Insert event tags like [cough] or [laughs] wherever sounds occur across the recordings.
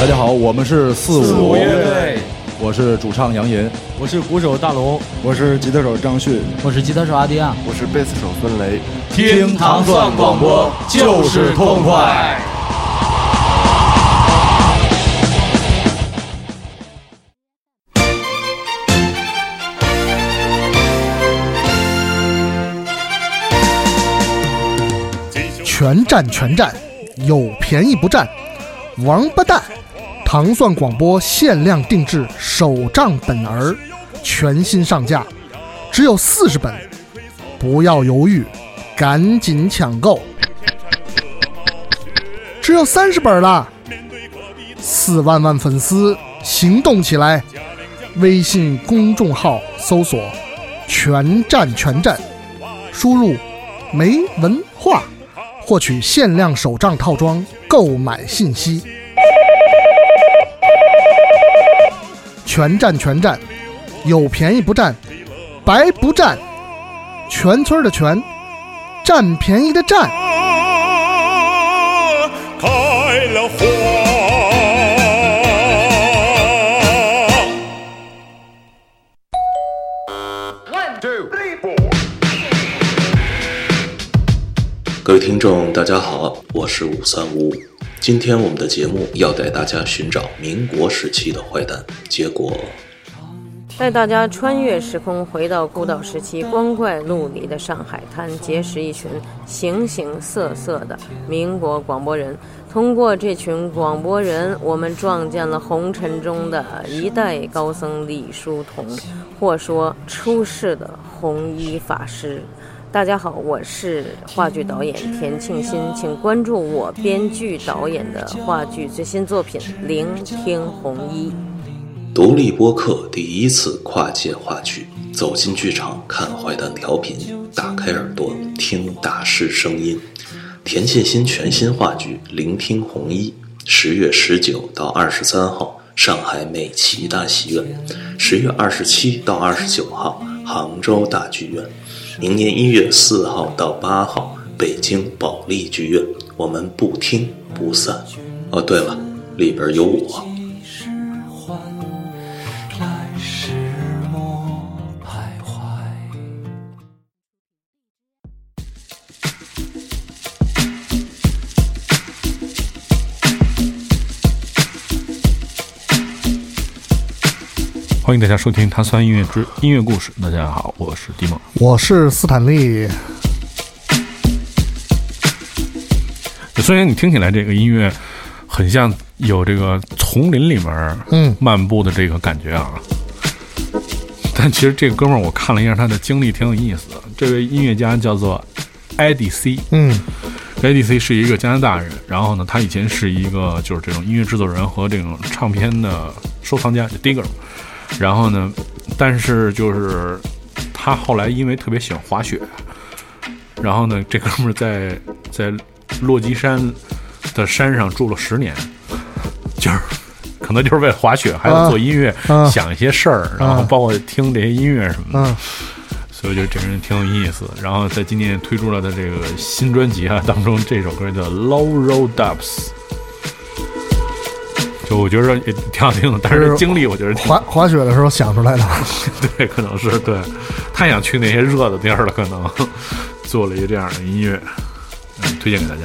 大家好，我们是四五。乐队，我是主唱杨银，我是鼓手大龙，我是吉他手张旭，我是吉他手阿迪亚，我是贝斯手孙雷。听糖蒜广播就是痛快。全占全占，有便宜不占，王八蛋！糖蒜广播限量定制手账本儿，全新上架，只有四十本，不要犹豫，赶紧抢购！只有三十本了，四万万粉丝行动起来！微信公众号搜索“全站全站”，输入“没文化”。获取限量手账套装购买信息，全占全占，有便宜不占，白不占，全村的全，占便宜的占。开了花。各位听众，大家好，我是五三五五。今天我们的节目要带大家寻找民国时期的坏蛋，结果带大家穿越时空，回到孤岛时期光怪陆离的上海滩，结识一群形形色色的民国广播人。通过这群广播人，我们撞见了红尘中的一代高僧李叔同，或说出世的红衣法师。大家好，我是话剧导演田庆新，请关注我编剧导演的话剧最新作品《聆听红衣》。独立播客第一次跨界话剧，走进剧场看坏蛋调频，打开耳朵听大师声音。田沁鑫全新话剧《聆听红衣》，十月十九到二十三号上海美琪大戏院，十月二十七到二十九号杭州大剧院。明年一月四号到八号，北京保利剧院，我们不听不散。哦，对了，里边有我。欢迎大家收听《碳酸音乐之音乐故事》。大家好，我是迪梦，我是斯坦利。虽然你听起来这个音乐很像有这个丛林里面嗯漫步的这个感觉啊，但其实这个哥们儿我看了一下他的经历挺有意思的。这位音乐家叫做 Eddie C，嗯，Eddie C 是一个加拿大人，然后呢，他以前是一个就是这种音乐制作人和这种唱片的收藏家，就 Digger。然后呢？但是就是他后来因为特别喜欢滑雪，然后呢，这哥们儿在在落基山的山上住了十年，就是可能就是为了滑雪，还有做音乐，想一些事儿，然后包括听这些音乐什么的。所以我觉得这人挺有意思。然后在今年推出了他这个新专辑啊当中，这首歌叫《Low Road Dubs》。就我觉得也挺好听的，但是经历我觉得滑滑雪的时候想出来的，[laughs] 对，可能是对，太想去那些热的地儿了，可能 [laughs] 做了一个这样的音乐，嗯推荐给大家。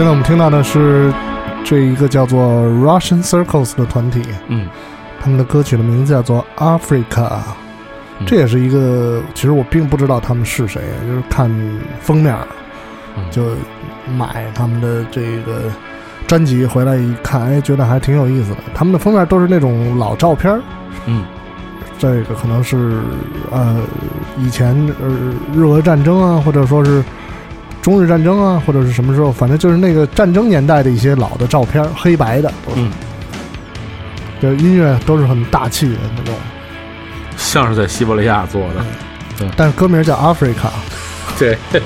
现在我们听到的是这一个叫做 Russian Circles 的团体，嗯，他们的歌曲的名字叫做 Africa。嗯这也是一个，其实我并不知道他们是谁，就是看封面嗯就买他们的这个专辑回来一看，哎，觉得还挺有意思的。他们的封面都是那种老照片，嗯这个可能是呃以前呃日俄战争啊，或者说是中日战争啊，或者是什么时候，反正就是那个战争年代的一些老的照片，黑白的都是。嗯，这音乐都是很大气的那种，像是在西伯利亚做的。对但是歌名叫 Africa。对。[laughs]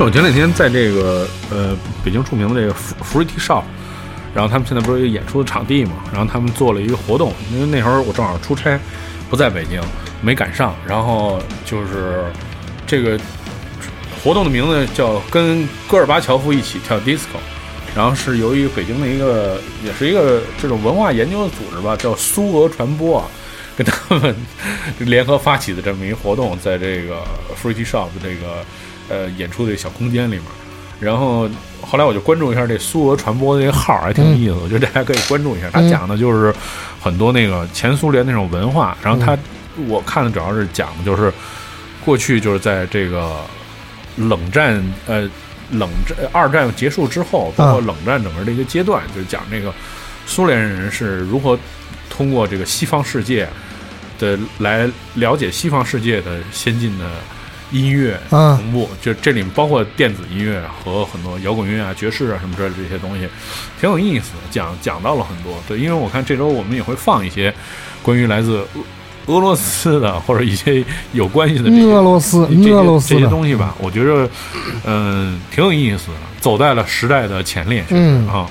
我前两天在这个呃北京著名的这个 Free Tea Shop，然后他们现在不是有演出的场地嘛，然后他们做了一个活动，因为那会儿我正好出差，不在北京，没赶上，然后就是这个活动的名字叫跟戈尔巴乔夫一起跳 disco，然后是由于北京的一个也是一个这种文化研究的组织吧，叫苏俄传播啊，跟他们联合发起的这么一个活动，在这个 Free Tea Shop 这个呃演出的小空间里面。然后后来我就关注一下这苏俄传播的这个号，还挺有意思的，我觉得大家可以关注一下。他讲的就是很多那个前苏联那种文化，然后他我看的主要是讲的就是过去就是在这个冷战呃冷战二战结束之后，包括冷战整个的一个阶段，就是讲这个苏联人是如何通过这个西方世界的来了解西方世界的先进的音乐啊同步，就这里面包括电子音乐和很多摇滚乐啊、爵士啊什么之类的这些东西，挺有意思的，讲讲到了很多。对，因为我看这周我们也会放一些关于来自俄俄罗斯的或者一些有关系的这些俄罗斯，这些这些俄罗斯的，东西吧，我觉着，嗯、挺有意思的，走在了时代的前列，嗯啊。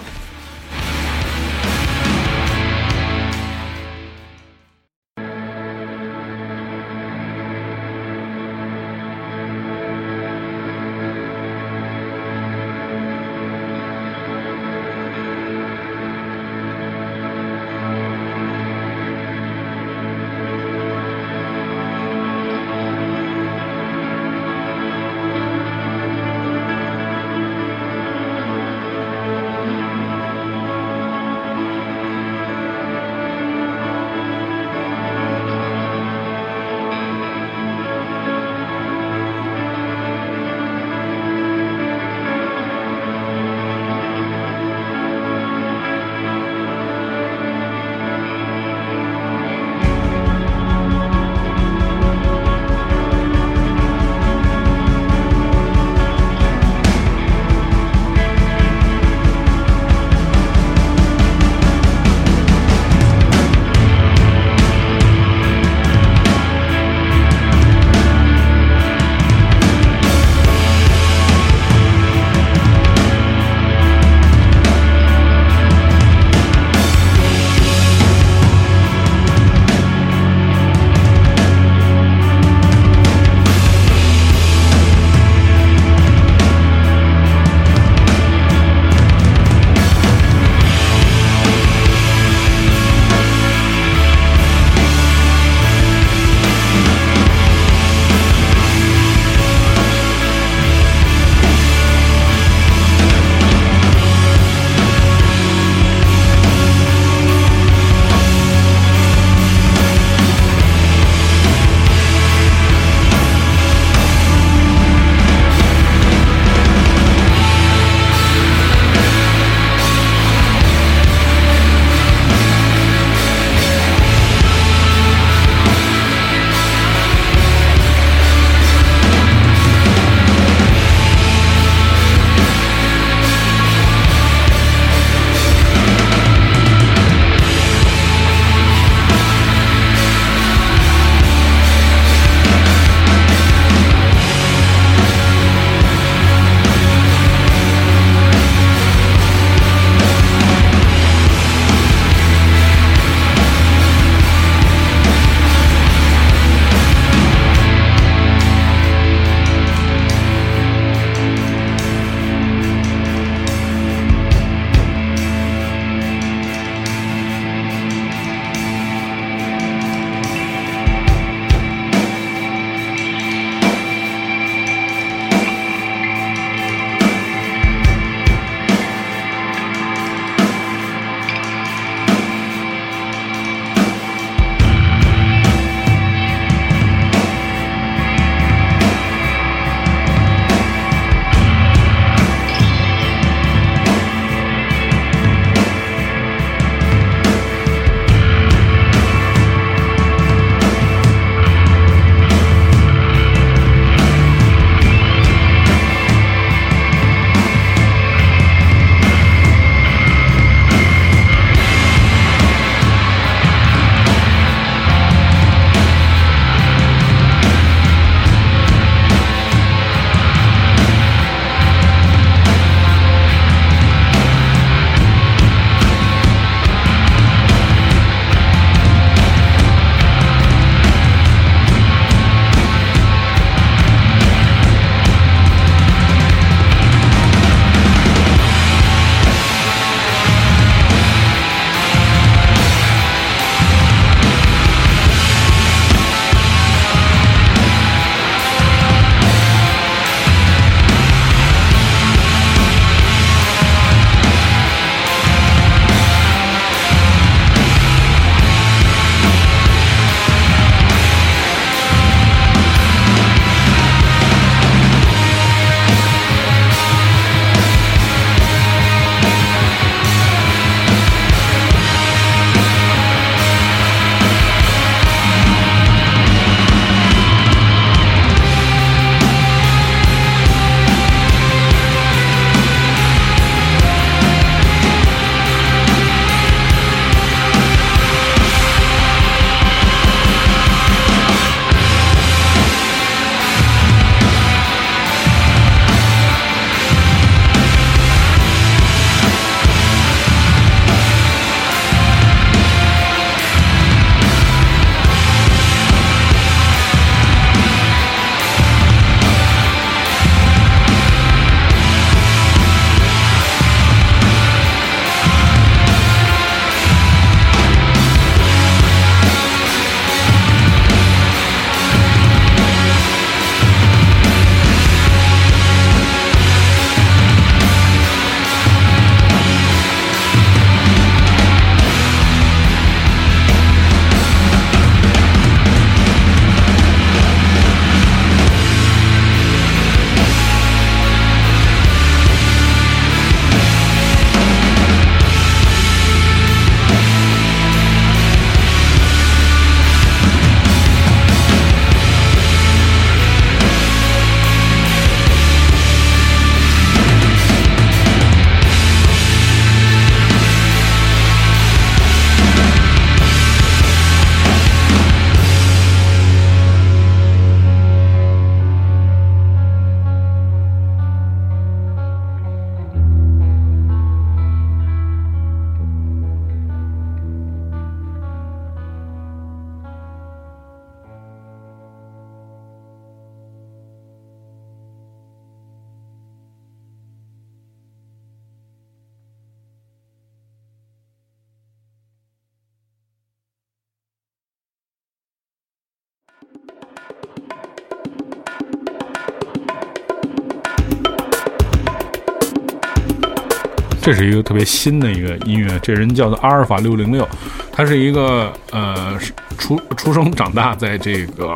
这是一个特别新的一个音乐，这人叫做阿尔法六零六，他是一个呃出出生长大在这个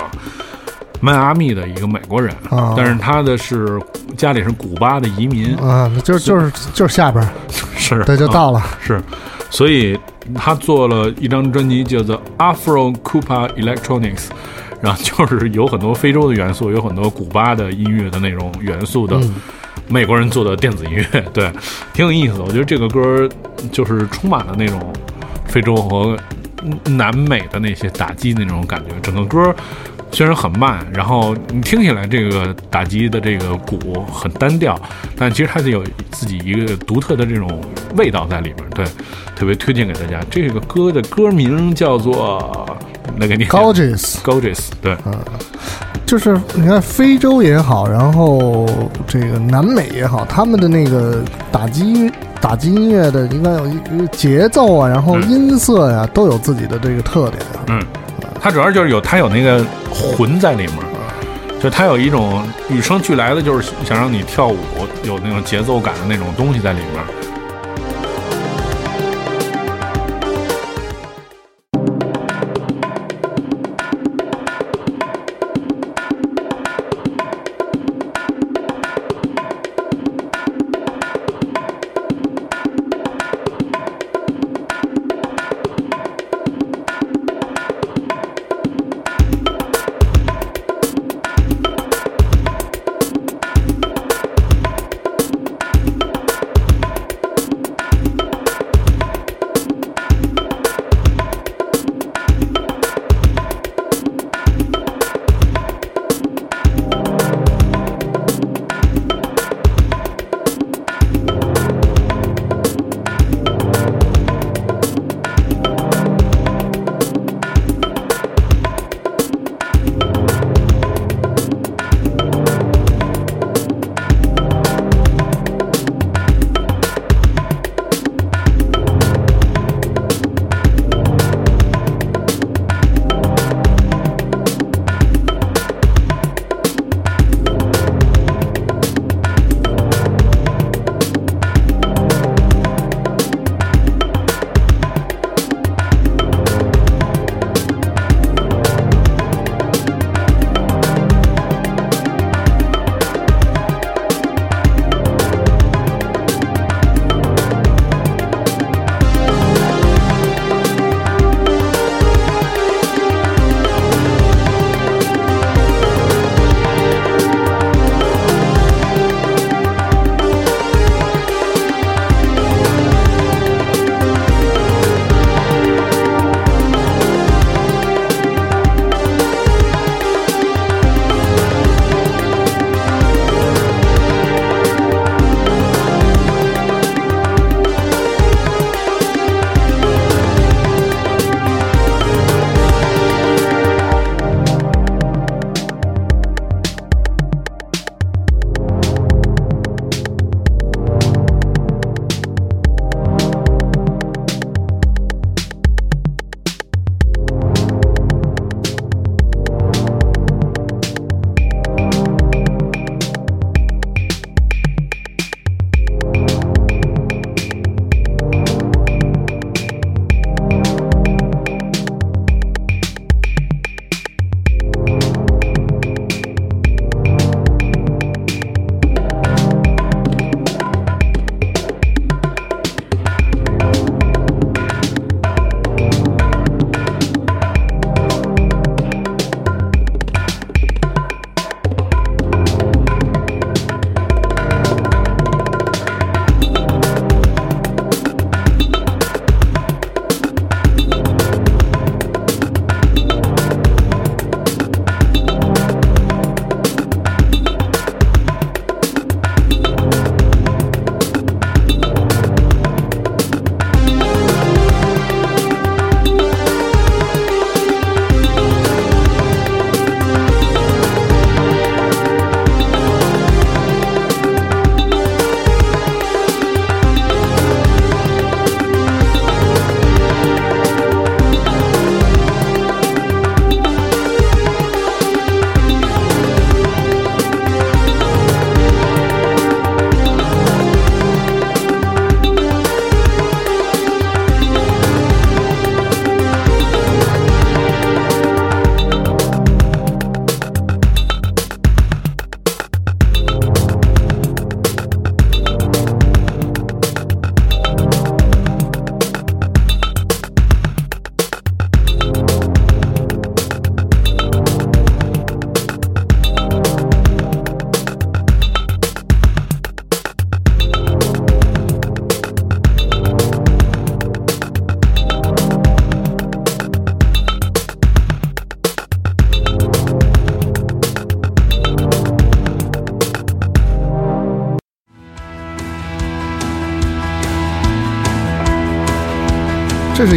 迈阿密的一个美国人，啊但是他的是家里是古巴的移民，啊，那就是就是就是下边儿，是对，就啊到了。是，所以他做了一张专辑叫做 Afro Cupa Electronics，然后就是有很多非洲的元素，有很多古巴的音乐的那种元素的。美国人做的电子音乐，[laughs] 对，挺有意思的。我觉得这个歌就是充满了那种非洲和南美的那些打击那种感觉。整个歌虽然很慢，然后你听起来这个打击的这个鼓很单调，但其实它是有自己一个独特的这种味道在里面。对，特别推荐给大家。这个歌的歌名叫做那个你 Gorgeous，Gorgeous，对，就是你看非洲也好，然后这个南美也好，他们的那个打击打击音乐的应该有节奏啊，然后音色呀、都有自己的这个特点啊。嗯，它主要就是有它有那个魂在里面，就它有一种与生俱来的，就是想让你跳舞，有那种节奏感的那种东西在里面。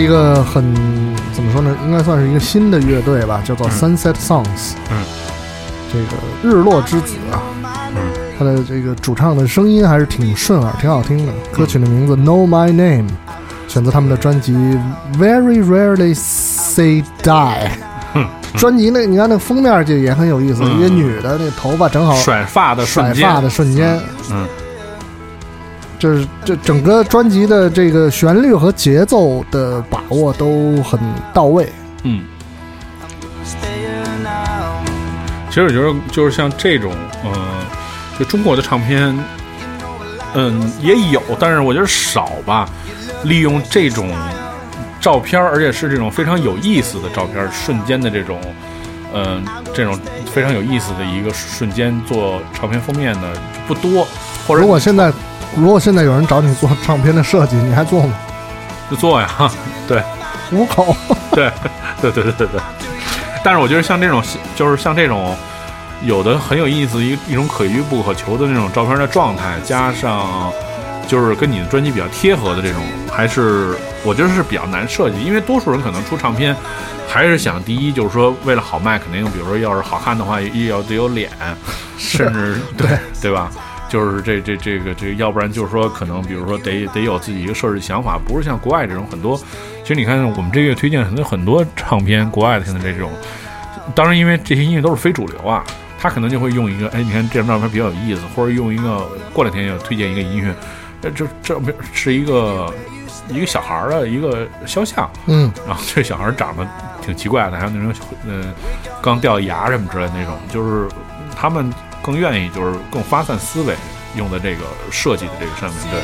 个很怎么说呢？应该算是一个新的乐队吧，叫做 Sunset Songs。嗯，这个日落之子啊，嗯，他的这个主唱的声音还是挺顺耳、挺好听的。歌曲的名字《Know My Name》，选择他们的专辑《Very Rarely Say Die》。专辑那你看那封面就也很有意思，嗯一个女的，那头发正好甩发的甩瞬间，发的瞬间，嗯，就是这整个专辑的这个旋律和节奏的把握都很到位。嗯，其实我觉得就是像这种，呃，就中国的唱片，嗯，也有，但是我觉得少吧。利用这种照片，而且是这种非常有意思的照片，瞬间的这种，嗯、这种非常有意思的一个瞬间做唱片封面的不多，或者如果现在如果现在有人找你做唱片的设计，你还做吗？就做呀，[laughs] 对。五口，对，对对对对对。但是我觉得像这种，就是像这种有的很有意思一一种可遇不可求的那种照片的状态，加上就是跟你的专辑比较贴合的这种，还是我觉得是比较难设计。因为多数人可能出唱片，还是想第一就是说为了好卖，肯定比如说要是好看的话，也要得有脸，甚至对对吧？就是这这这个这个，要不然就是说可能比如说得得有自己一个设置想法，不是像国外这种很多。其实你看我们这个月推荐很多很多唱片，国外的现在这种，当然因为这些音乐都是非主流啊，他可能就会用一个，哎，你看这张照片比较有意思，或者用一个过两天要推荐一个音乐，呃，这这不是一个一个小孩儿的一个肖像，嗯，然后这小孩长得挺奇怪的，还有那种呃刚掉牙什么之类的那种，就是他们更愿意就是更发散思维用在这个设计的这个上面，对。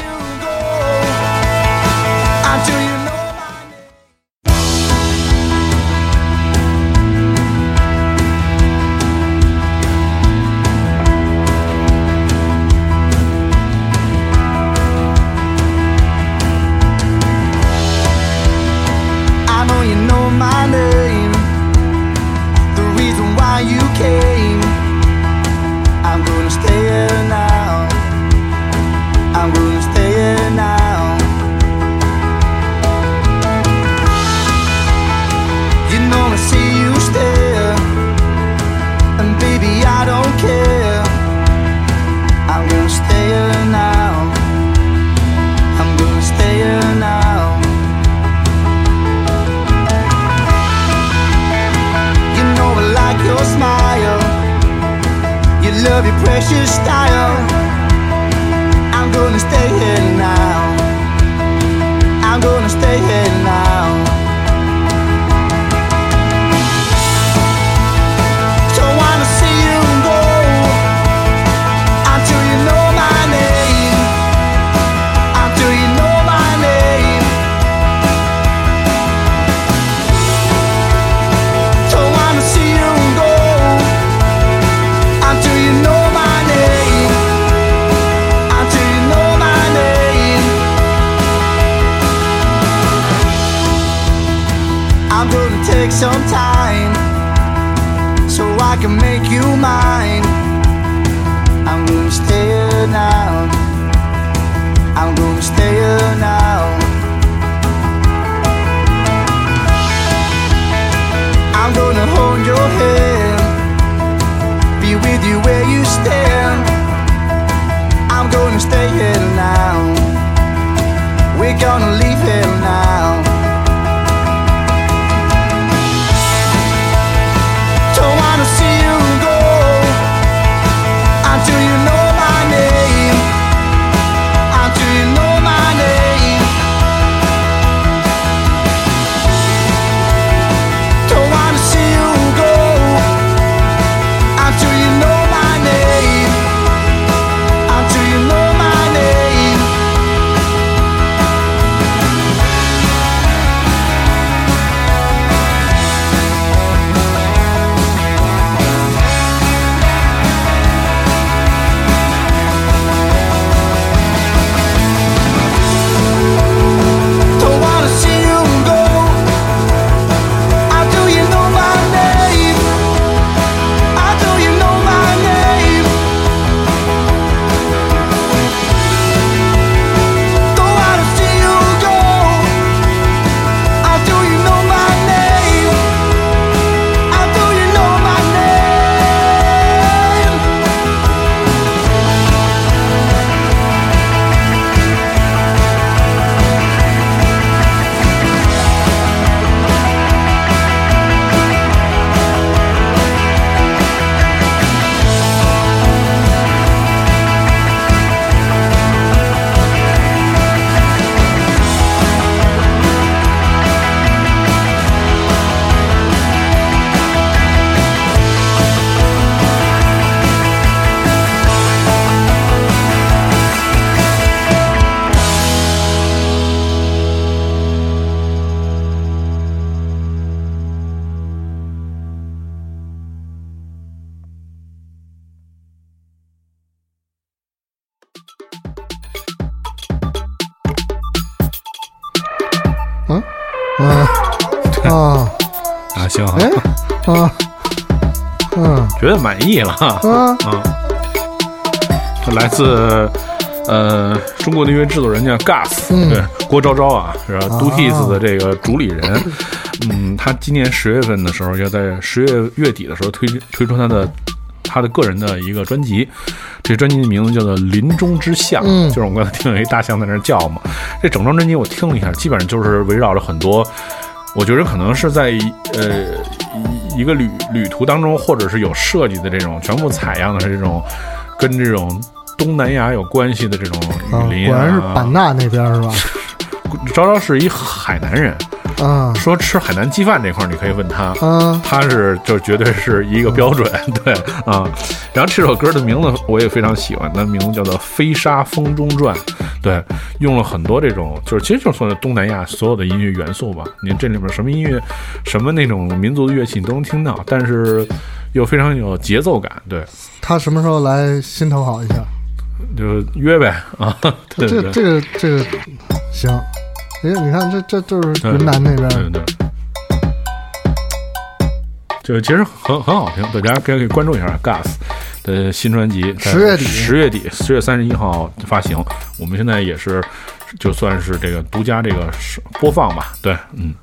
[laughs] 行，哎，啊，嗯觉得满意了。啊，啊，它来自呃中国的一位制作人叫 Gus，、嗯。对郭昭昭啊，是吧？啊？Do His 的这个主理人，嗯，他今年十月份的时候，要在十月月底的时候推推出他的他的个人的一个专辑，这专辑的名字叫做《林中之象》，嗯。就是我们刚才听到一大象在那叫嘛。这整张专辑我听了一下，基本上就是围绕着很多。我觉得可能是在呃一一个旅旅途当中，或者是有设计的这种全部采样的是这种跟这种东南亚有关系的这种啊雨林果然是啊。版纳那边是吧？[laughs] 昭昭是一海南人，啊说吃海南鸡饭这块儿你可以问他，啊，他是就绝对是一个标准，[laughs] 对啊。然后这首歌的名字我也非常喜欢，那名字叫做《飞沙风中转》，对，用了很多这种，就是其实就是说东南亚所有的音乐元素吧。你这里面什么音乐，什么那种民族的乐器你都能听到，但是又非常有节奏感，对，他什么时候来心头好一下？就约呗啊，[laughs] 对对这这个这个行，哎，你看这这就是云南那边对对对。就其实很很好听，大家可以关注一下 Gas 的新专辑，在10月底十月底，十月三十一号发行。我们现在也是，就算是这个独家这个播放吧。对，嗯。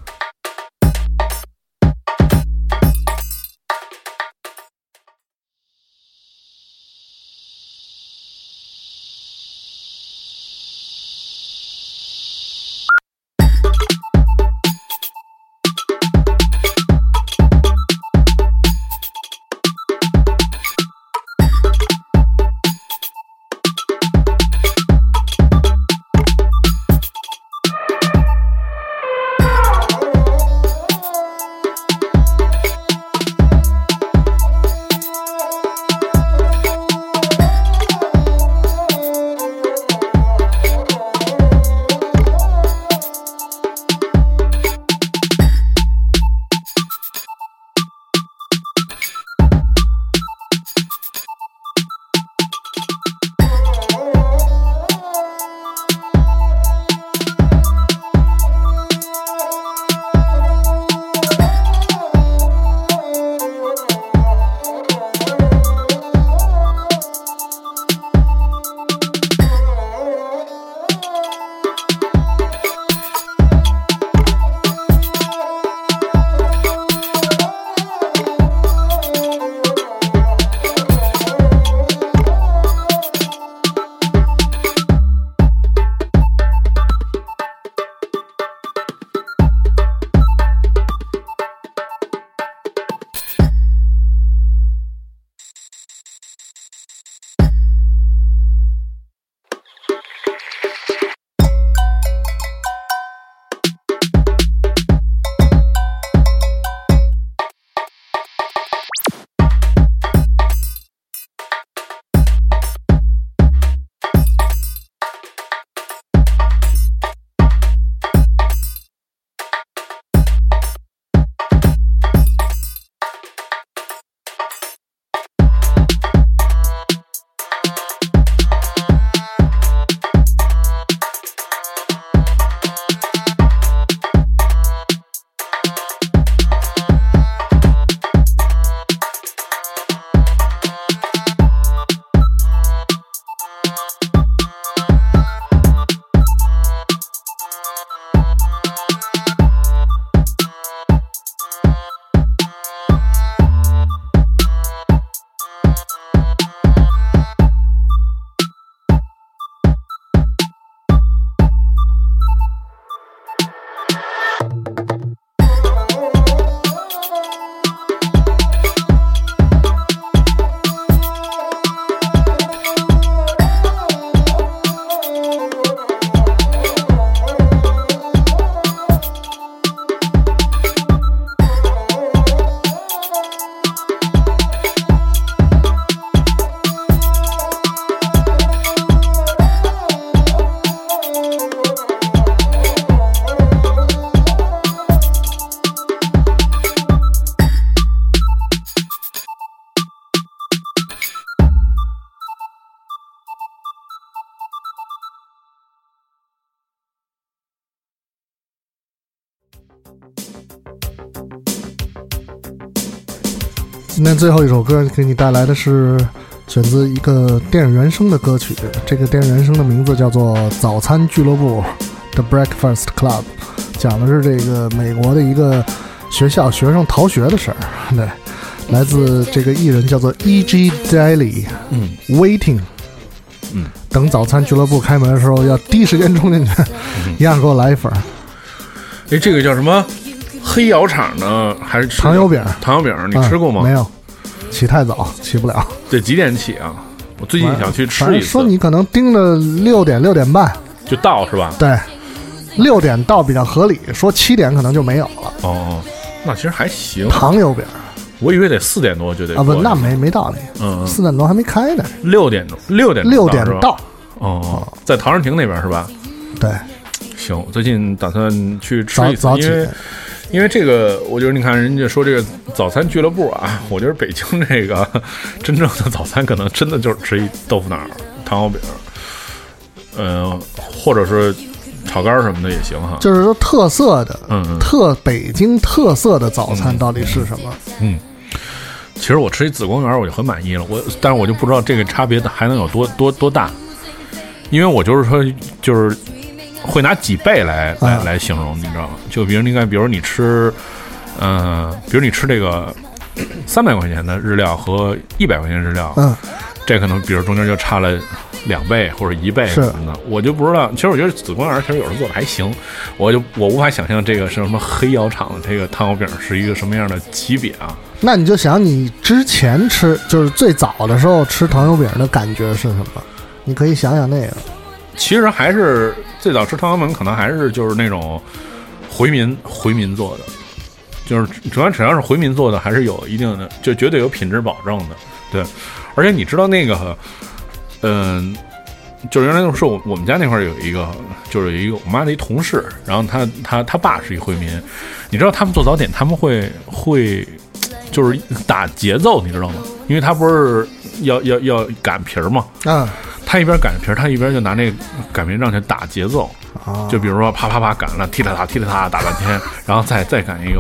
最后一首歌给你带来的是选自一个电影原声的歌曲，这个电影原声的名字叫做《早餐俱乐部》（The Breakfast Club），讲的是这个美国的一个学校学生逃学的事儿。对，来自这个艺人叫做 E.G. Daily，嗯，Waiting，嗯，等早餐俱乐部开门的时候要第一时间冲进去，一样给我来一份儿哎，这个叫什么？黑窑厂的还是糖油饼。糖油饼，你吃过吗？嗯没有，起太早，起不了。得几点起啊？我最近想去吃一次，说你可能盯着六点六点半，就到是吧？对，六点到比较合理。说七点可能就没有了。哦，那其实还行。糖油饼我以为得四点多就得啊，不，过去那没没道理，嗯，嗯四点多还没开呢，六点钟，六点钟六点是吧到。哦，在唐人亭那边是吧？对，行，最近打算去吃一次早早，起因为因为这个，我觉得你看人家说这个早餐俱乐部啊，[laughs] 我觉得北京这个 [laughs] 真正的早餐可能真的就是吃一豆腐脑儿、糖油饼，呃，或者是炒肝儿什么的也行哈。就是说特色的，嗯嗯特北京特色的早餐到底是什么？嗯，其实我吃一紫光园我就很满意了，我但是我就不知道这个差别还能有多多多大，因为我就是说就是会拿几倍来来、啊来形容，你知道吗？就比如你看，比如你吃，嗯、比如你吃这个三百块钱的日料和一百块钱日料，嗯，这可能比如中间就差了两倍或者一倍是什么的，我就不知道。其实我觉得紫光园其实有时候做的还行，我就我无法想象这个是什么黑窑厂的这个糖油饼是一个什么样的级别啊。那你就想你之前吃，就是最早的时候吃糖油饼的感觉是什么？你可以想想那个。其实还是最早吃汤圆饼，可能还是就是那种回民回民做的，就是主要只要是回民做的，还是有一定的，就绝对有品质保证的。对，而且你知道那个，嗯、就是原来就是我我们家那块儿有一个，就是有一个我妈的一同事，然后他他他爸是一回民，你知道他们做早点他们会会就是打节奏，你知道吗？因为他不是要要要擀皮儿嘛，啊他一边擀皮儿，他一边就拿那擀面杖去打节奏，啊，就比如说啪啪啪擀了，踢踏踏踢踏踏打半天，然后再再擀一个，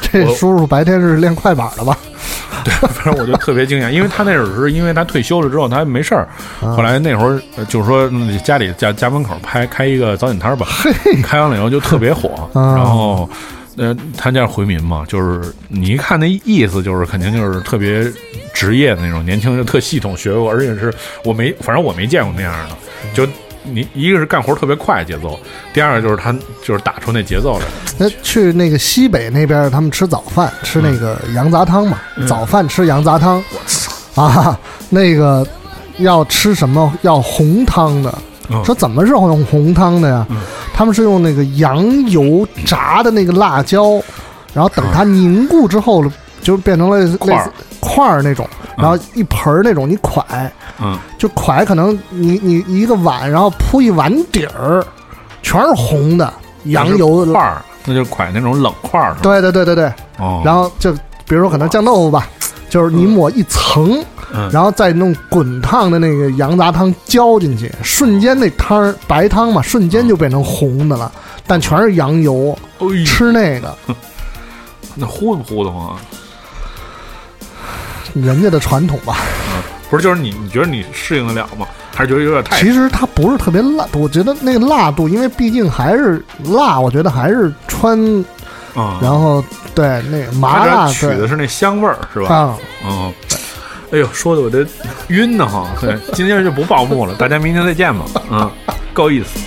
这叔叔白天是练快板的吧？[laughs] 对，反正我就特别惊讶，因为他那会儿是因为他退休了之后他没事儿，后来那会儿呃就是说嗯家里家家门口拍开一个早点摊儿吧，开完了以后就特别火，啊然后。呃，他家回民嘛，就是你一看那意思，就是肯定就是特别职业的那种，年轻人特系统学过，而且是我没，反正我没见过那样的。就你一个是干活特别快节奏，第二个就是他就是打出那节奏来。那去那个西北那边，他们吃早饭，吃那个羊杂汤嘛，嗯早饭吃羊杂汤。啊，那个要吃什么？要红汤的。嗯说怎么是用红汤的呀？他们是用那个羊油炸的那个辣椒，然后等它凝固之后，就变成了类似块儿块儿那种，然后一盆儿那种，你蒯，嗯，就蒯可能你你一个碗，然后铺一碗底儿，全是红的羊油块儿，那就是蒯那种冷块儿。对对对对对，哦，然后就比如说可能酱豆腐吧，就是你抹一层，嗯然后再弄滚烫的那个羊杂汤浇进去，瞬间那汤儿白汤嘛，瞬间就变成红的了，但全是羊油，吃那个 [laughs] 那糊不糊的慌啊？人家的传统吧。不是，就是你你觉得你适应得了吗？还是觉得有点太其实它不是特别辣，我觉得那个辣度，因为毕竟还是辣，我觉得还是川，嗯？然后对那个麻辣取的是那香味儿，是吧？啊，嗯。哎呦，说的我都晕呢哈！对，今天就不报幕了，大家明天再见吧。嗯，够意思。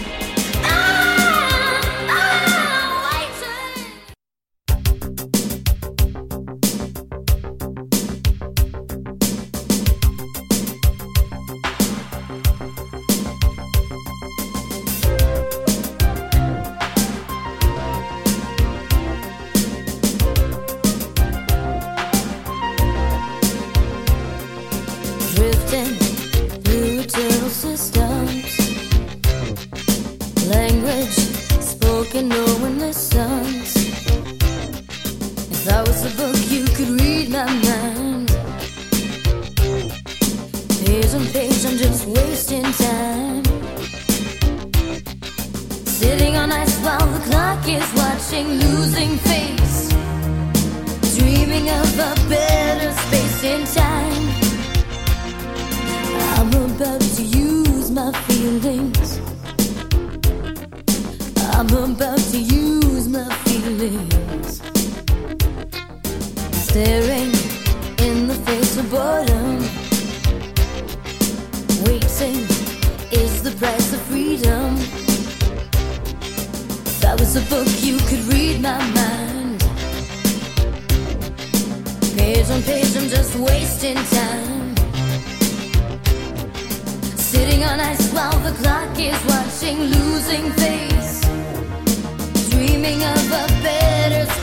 I'm just wasting time. Sitting on ice while the clock is watching, losing face. Dreaming of a better space in time. I'm about to use my feelings. I'm about to use my feelings. Staring in the face of boredom. Losing is the price of freedom. If that was a book you could read my mind. Page on page, I'm just wasting time. Sitting on ice while the clock is watching, losing face. Dreaming of a better